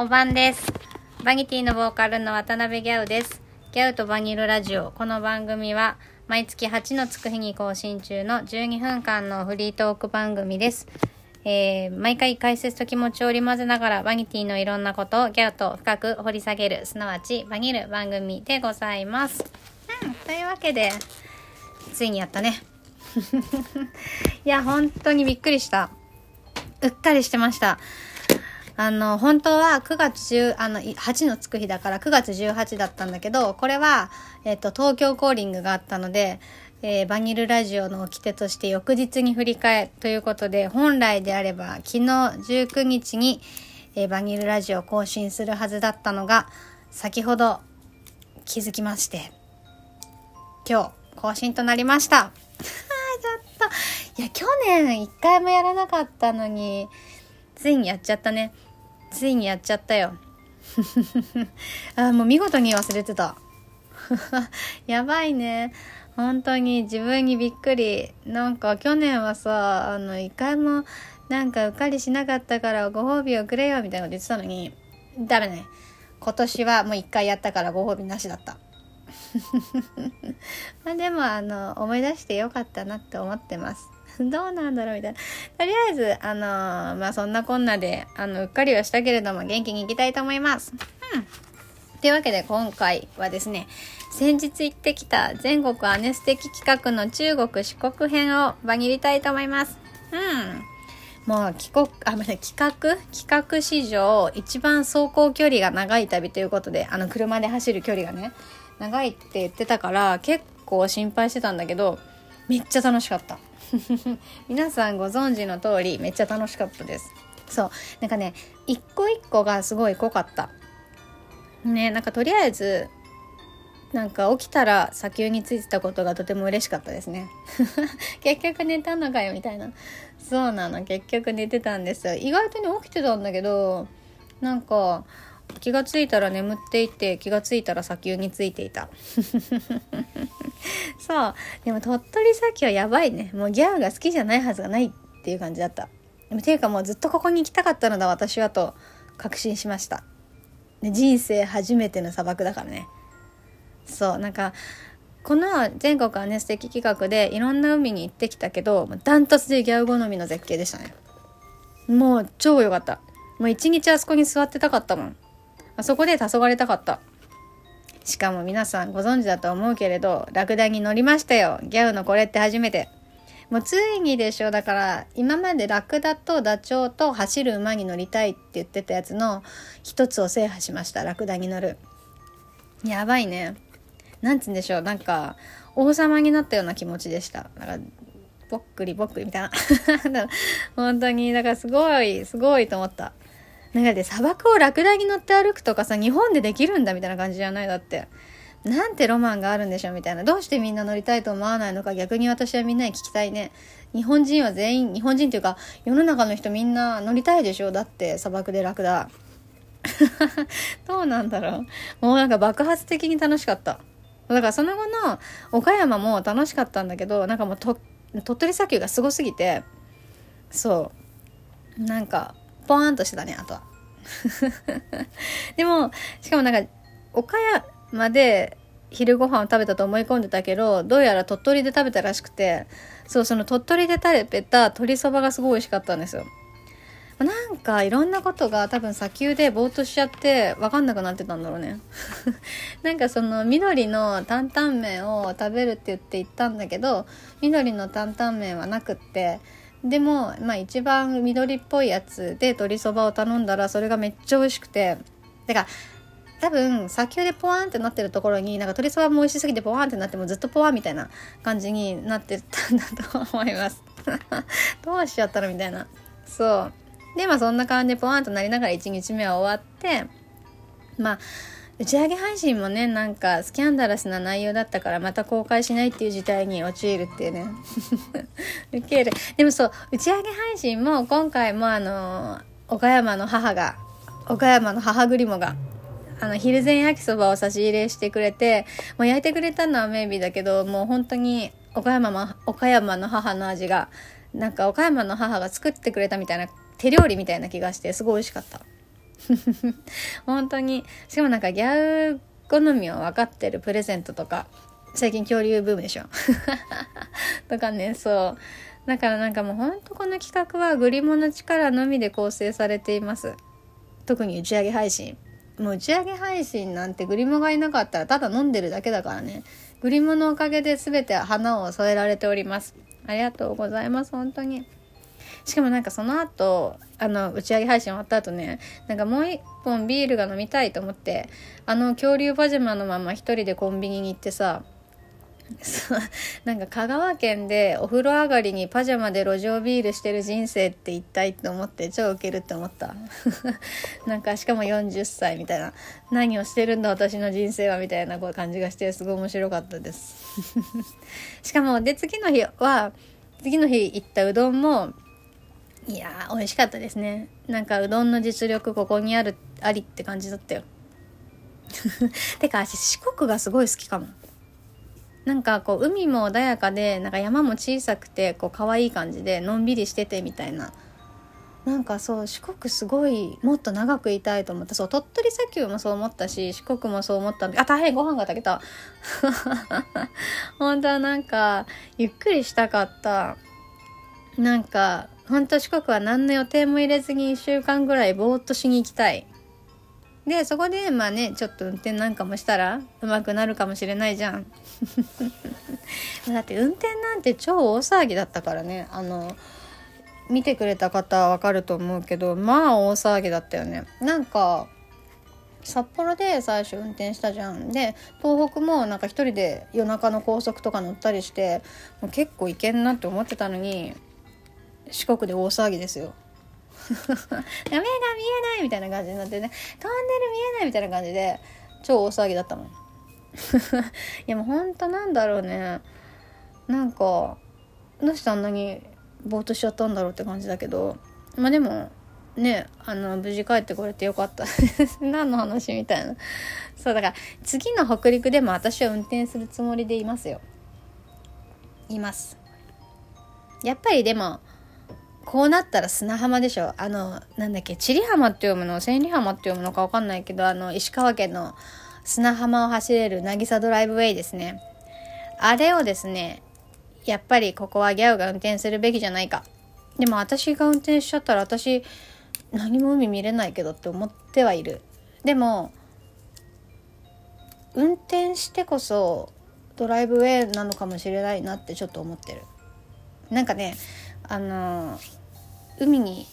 おばんです。バニティのボーカルの渡辺ギャウです。ギャウとバニルラジオ。この番組は毎月8のつく日に更新中の12分間のフリートーク番組です。えー、毎回解説と気持ちを織り交ぜながらバニティのいろんなことをギャウと深く掘り下げる、すなわちバニル番組でございます。うん、というわけで、ついにやったね。いや、本当にびっくりした。うっかりしてました。あの、本当は9月10、あの、8のつく日だから9月18だったんだけど、これは、えっと、東京コーリングがあったので、えーバニルラジオの掟として翌日に振り替えということで、本来であれば昨日19日に、えーバニルラジオを更新するはずだったのが、先ほど気づきまして、今日更新となりました。あちょっと、いや、去年一回もやらなかったのに、ついにやっちゃったね。ついにやっちゃったよ。あもう見事に忘れてた。やばいね。本当に自分にびっくり。なんか去年はさ、あの、一回もなんかうっかりしなかったからご褒美をくれよみたいなこと言ってたのに、ダメね。今年はもう一回やったからご褒美なしだった。まあでもあの思い出してよかったなって思ってます。どうなんだろうみたいな。とりあえずあのまあそんなこんなであのうっかりはしたけれども元気にいきたいと思います。うん。というわけで今回はですね先日行ってきた全国アネステキ企画の中国四国編をバニりたいと思います。うん。もう帰国、あ、ま企画？企画史上一番走行距離が長い旅ということで、あの車で走る距離がね、長いって言ってたから結構心配してたんだけど、めっちゃ楽しかった。皆さんご存知の通りめっちゃ楽しかったです。そう。なんかね、一個一個がすごい濃かった。ね、なんかとりあえず、なんか起きたら砂丘についてたことがとても嬉しかったですね。結局寝たのかよみたいな。そうなの。結局寝てたんですよ。意外とね起きてたんだけど、なんか気がついたら眠っていて気がついたら砂丘についていた。そう。でも鳥取砂丘はやばいね。もうギャーが好きじゃないはずがないっていう感じだった。でもていうかもうずっとここに行きたかったのだ私はと確信しました。で人生初めての砂漠だからね。そうなんかこの全国アネステキ企画でいろんな海に行ってきたけどダントツでギャウ好みの絶景でしたねもう超良かったもう一日あそこに座ってたかったもんあそこで黄昏たかったしかも皆さんご存知だと思うけれどラクダに乗りましたよ。ギャウのこれって初めて。もうついにでしょ。だから今までラクダとダチョウと走る馬に乗りたいって言ってたやつの一つを制覇しました。ラクダに乗る。やばいね。なんつうんでしょう。なんか王様になったような気持ちでした。なんかぼっくりぼっくりみたいな。本当にだからすごいすごいと思った。なんかで砂漠をラクダに乗って歩くとかさ日本でできるんだみたいな感じじゃない？だって。なんてロマンがあるんでしょみたいな。どうしてみんな乗りたいと思わないのか？逆に私はみんなに聞きたいね。日本人は全員日本人っていうか世の中の人みんな乗りたいでしょ？だって砂漠でラクダ。どうなんだろう。もうなんか爆発的に楽しかった。だからその後の岡山も楽しかったんだけどなんかもうと鳥取砂丘がすごすぎてそう。なんかポーンとしてたねあとは。でもしかもなんか岡山で昼ご飯を食べたと思い込んでたけどどうやら鳥取で食べたらしくてそうその鳥取で食べた鶏そばがすごい美味しかったんですよ。なんかいろんなことが多分砂丘でぼーっとしちゃって分かんなくなってたんだろうね。なんかその緑の担々麺を食べるって言って行ったんだけど緑の担々麺はなくってでもまあ一番緑っぽいやつで鶏そばを頼んだらそれがめっちゃ美味しくて。だから多分砂丘でポワンってなってるところになんか鶏そばも美味しすぎてポワンってなってもずっとポワンみたいな感じになってたんだと思います。どうしちゃったのみたいな。そう。でまあそんな感じでポワンとなりながら1日目は終わってまあ打ち上げ配信もねなんかスキャンダラスな内容だったからまた公開しないっていう事態に陥るっていうね。ウケる。でもそう打ち上げ配信も今回もあの岡山の母が岡山の母グリモがあの昼前焼きそばを差し入れしてくれてもう焼いてくれたのはメイビーだけどもう本当に岡山も岡山の母の味がなんか岡山の母が作ってくれたみたいな手料理みたいな気がしてすごい美味しかった。本当に。しかもなんかギャウ好みを分かってるプレゼントとか最近恐竜ブームでしょ。とかねそう。だからなんかもうほんとこの企画はグリモの力のみで構成されています。特に打ち上げ配信。もう打ち上げ配信なんてグリモがいなかったらただ飲んでるだけだからね。グリモのおかげで全て花を添えられております。ありがとうございます本当に。しかもなんかその後あの打ち上げ配信終わった後ねなんかもう一本ビールが飲みたいと思ってあの恐竜パジャマのまま一人でコンビニに行ってさなんか香川県でお風呂上がりにパジャマで路上ビールしてる人生って一体って思って超ウケるって思った。なんかしかも40歳みたいな。何をしてるんだ私の人生はみたいな感じがしてすごい面白かったです。しかもで次の日は次の日行ったうどんもいやー美味しかったですね。なんかうどんの実力ここにあるありって感じだったよ。てか私四国がすごい好きかも。なんかこう海も穏やかでなんか山も小さくてこう可愛い感じでのんびりしててみたいな。なんかそう四国すごいもっと長くいたいと思った。そう鳥取砂丘もそう思ったし四国もそう思ったんであ大変ご飯が炊けた。本当はなんかゆっくりしたかった。なんか本当四国は何の予定も入れずに1週間ぐらいぼーっとしに行きたい。でそこでまあねちょっと運転なんかもしたら上手くなるかもしれないじゃん。だって運転なんて超大騒ぎだったからね。あの見てくれた方はわかると思うけどまあ大騒ぎだったよね。なんか札幌で最初運転したじゃん。で東北もなんか一人で夜中の高速とか乗ったりしてもう結構いけんなって思ってたのに四国で大騒ぎですよ。目が見えないみたいな感じになってね。トンネル見えないみたいな感じで超大騒ぎだったもん いやもうほんとなんだろうね。なんかどうしてあんなにぼーっとしちゃったんだろうって感じだけど。まあでもねあの無事帰ってこれてよかった。何の話みたいな。そうだから次の北陸でも私は運転するつもりでいますよ。います。やっぱりでもこうなったら砂浜でしょ。あのなんだっけ千里浜って読むの？千里浜って読むのか分かんないけどあの石川県の砂浜を走れる渚ドライブウェイですね。あれをですねやっぱりここはギャオが運転するべきじゃないか。でも私が運転しちゃったら私何も海見れないけどって思ってはいる。でも運転してこそドライブウェイなのかもしれないなってちょっと思ってる。なんかねあの海に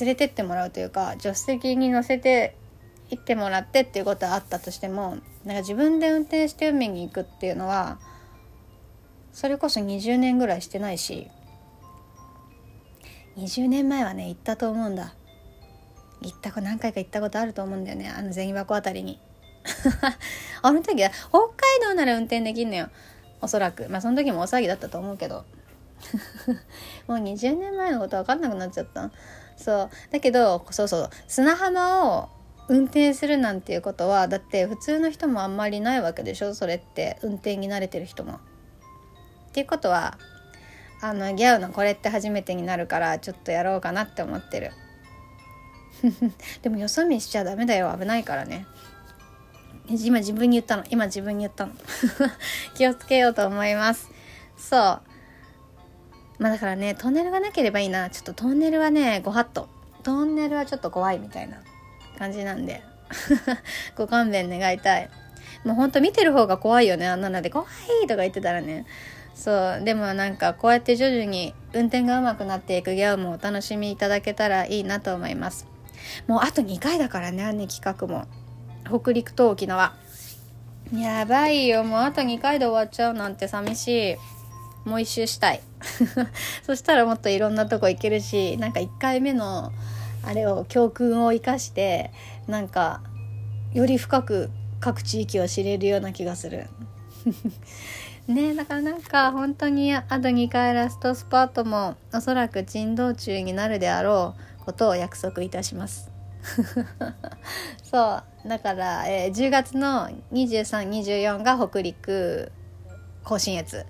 連れてってもらうというか助手席に乗せて行ってもらってっていうことはあったとしてもなんか自分で運転して海に行くっていうのはそれこそ20年ぐらいしてないし20年前はね行ったと思うんだ。行った何回か行ったことあると思うんだよねあの銭箱あたりに。あの時は北海道なら運転できんのよ。おそらく。まあその時も大騒ぎだったと思うけど。もう20年前のこと分かんなくなっちゃった。そう。だけどそうそう。砂浜を運転するなんていうことはだって普通の人もあんまりないわけでしょそれって。運転に慣れてる人も。っていうことはあのギャウのこれって初めてになるからちょっとやろうかなって思ってる。でもよそ見しちゃダメだよ。危ないからね。今自分に言ったの。今自分に言ったの。気をつけようと思います。そう。まあだからねトンネルがなければいいな。ちょっとトンネルはねご法度。トンネルはちょっと怖いみたいな感じなんで。ご勘弁願いたい。もうほんと見てる方が怖いよねあんなので。怖いとか言ってたらね。そう。でもなんかこうやって徐々に運転が上手くなっていくギャオもお楽しみいただけたらいいなと思います。もうあと2回だからね姉企画も。北陸と沖縄やばいよ。もうあと2回で終わっちゃうなんて寂しい。もう一周したい。そしたらもっといろんなとこ行けるしなんか1回目のあれを教訓を生かしてなんかより深く各地域を知れるような気がする。ねだからなんか本当にあと2回ラストスパートもおそらく珍道中になるであろうことを約束いたします。そうだから、えー、10月の2324が北陸甲信越。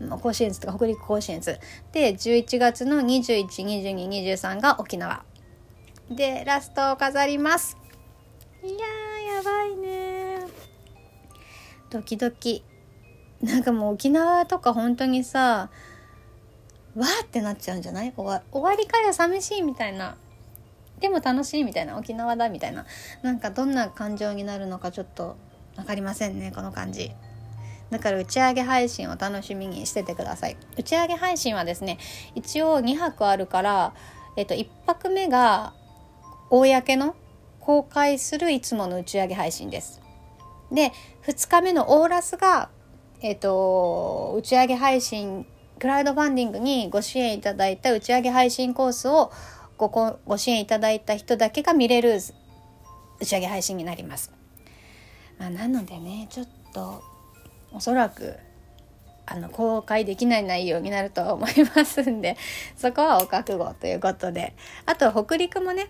甲信越とか北陸甲信越で11月の212223が沖縄。でラストを飾ります。いややばいねドキドキ。なんかもう沖縄とか本当にさわーってなっちゃうんじゃない？終わ終わりかよ寂しいみたいな。でも楽しいみたいな。沖縄だみたいな。なんかどんな感情になるのかちょっと分かりませんねこの感じ。だから打ち上げ配信を楽しみにしててください打ち上げ配信はですね一応2泊あるからえっと1泊目が公の公開するいつもの打ち上げ配信ですで2日目のオーラスがえっと打ち上げ配信クラウドファンディングにご支援いただいた打ち上げ配信コースをごご支援いただいた人だけが見れる打ち上げ配信になります。まあ、なのでねちょっとおそらくあの公開できない内容になると思いますんで そこはお覚悟ということであと北陸もね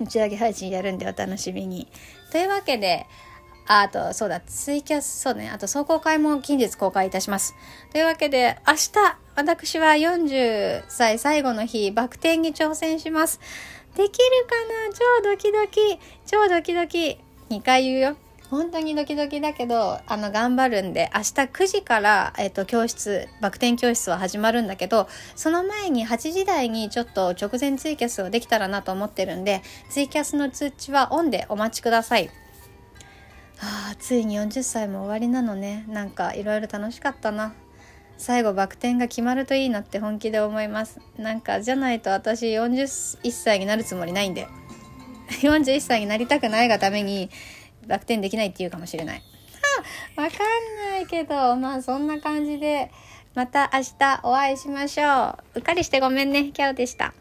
打ち上げ配信やるんでお楽しみに。というわけであと、そうだ、ツイキャス、そうね、あと、壮行会も近日公開いたします。というわけで、明日、私は40歳最後の日、バク転に挑戦します。できるかな？超ドキドキ、超ドキドキ。2回言うよ。本当にドキドキだけど、あの、頑張るんで、明日9時から、えっ、と、教室、バク転教室は始まるんだけど、その前に8時台にちょっと直前ツイキャスをできたらなと思ってるんで、ツイキャスの通知はオンでお待ちください。あついに40歳も終わりなのね。なんかいろいろ楽しかったな。最後バク転が決まるといいなって本気で思います。なんかじゃないと私41歳になるつもりないんで。41歳になりたくないがために楽天できないって言うかもしれない。わかんないけどまあそんな感じでまた明日お会いしましょう。うっかりしてごめんね。キャオでした。